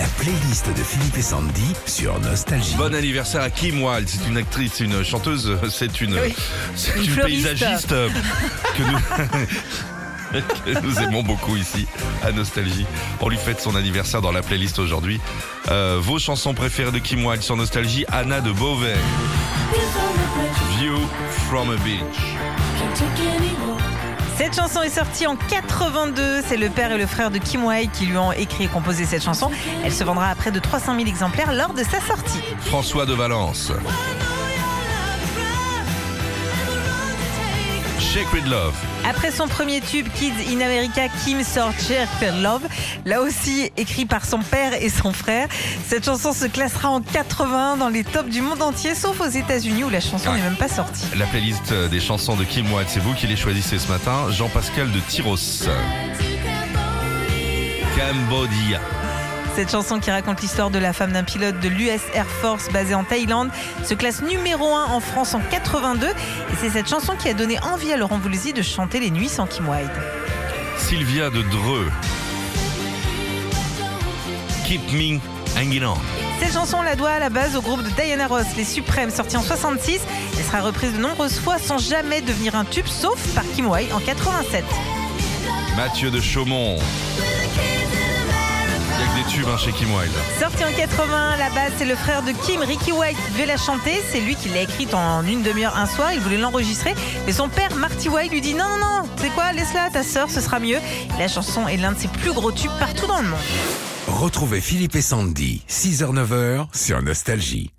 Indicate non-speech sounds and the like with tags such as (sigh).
La playlist de Philippe et Sandy sur Nostalgie. Bon anniversaire à Kim Wilde. C'est une actrice, c'est une chanteuse, c'est une, Oui. c'est Une paysagiste que nous, (laughs) que nous aimons beaucoup ici à Nostalgie. On lui fête son anniversaire dans la playlist aujourd'hui. Euh, vos chansons préférées de Kim Wilde sur Nostalgie, Anna de Beauvais. View from a beach. Cette chanson est sortie en 82. C'est le père et le frère de Kim Wilde qui lui ont écrit et composé cette chanson. Elle se vendra à près de 300 000 exemplaires lors de sa sortie. François de Valence. Sacred Love. Après son premier tube Kids in America, Kim sort Sacred Love, là aussi écrit par son père et son frère. Cette chanson se classera en 80 dans les tops du monde entier, sauf aux États-Unis où la chanson Ouais. n'est même pas sortie. La playlist des chansons de Kim Wilde, c'est vous qui les choisissez ce matin. Jean-Pascal de Tyros. Cambodia. Cette chanson qui raconte l'histoire de la femme d'un pilote de l'US Air Force basé en Thaïlande se classe numéro 1 en France en 82 et c'est cette chanson qui a donné envie à Laurent Voulzy de chanter les nuits sans Kim Wilde. Sylvia de Dreux. Keep Me Hanging On. Cette chanson, on la doit à la base au groupe de Diana Ross, Les Suprêmes, sorti en 66. Elle sera reprise de nombreuses fois sans jamais devenir un tube, sauf par Kim Wilde en 87. Mathieu de Chaumont. Hein, chez Kim Wilde. Sorti en 80, la base, c'est le frère de Kim, Ricky White, qui devait la chanter. C'est lui qui l'a écrite en une demi-heure un soir. Il voulait l'enregistrer. Mais son père, Marty White, lui dit non, non, non, tu sais quoi, laisse-la, ta sœur, ce sera mieux. La chanson est l'un de ses plus gros tubes partout dans le monde. Retrouvez Philippe et Sandy, 6h-9h sur Nostalgie.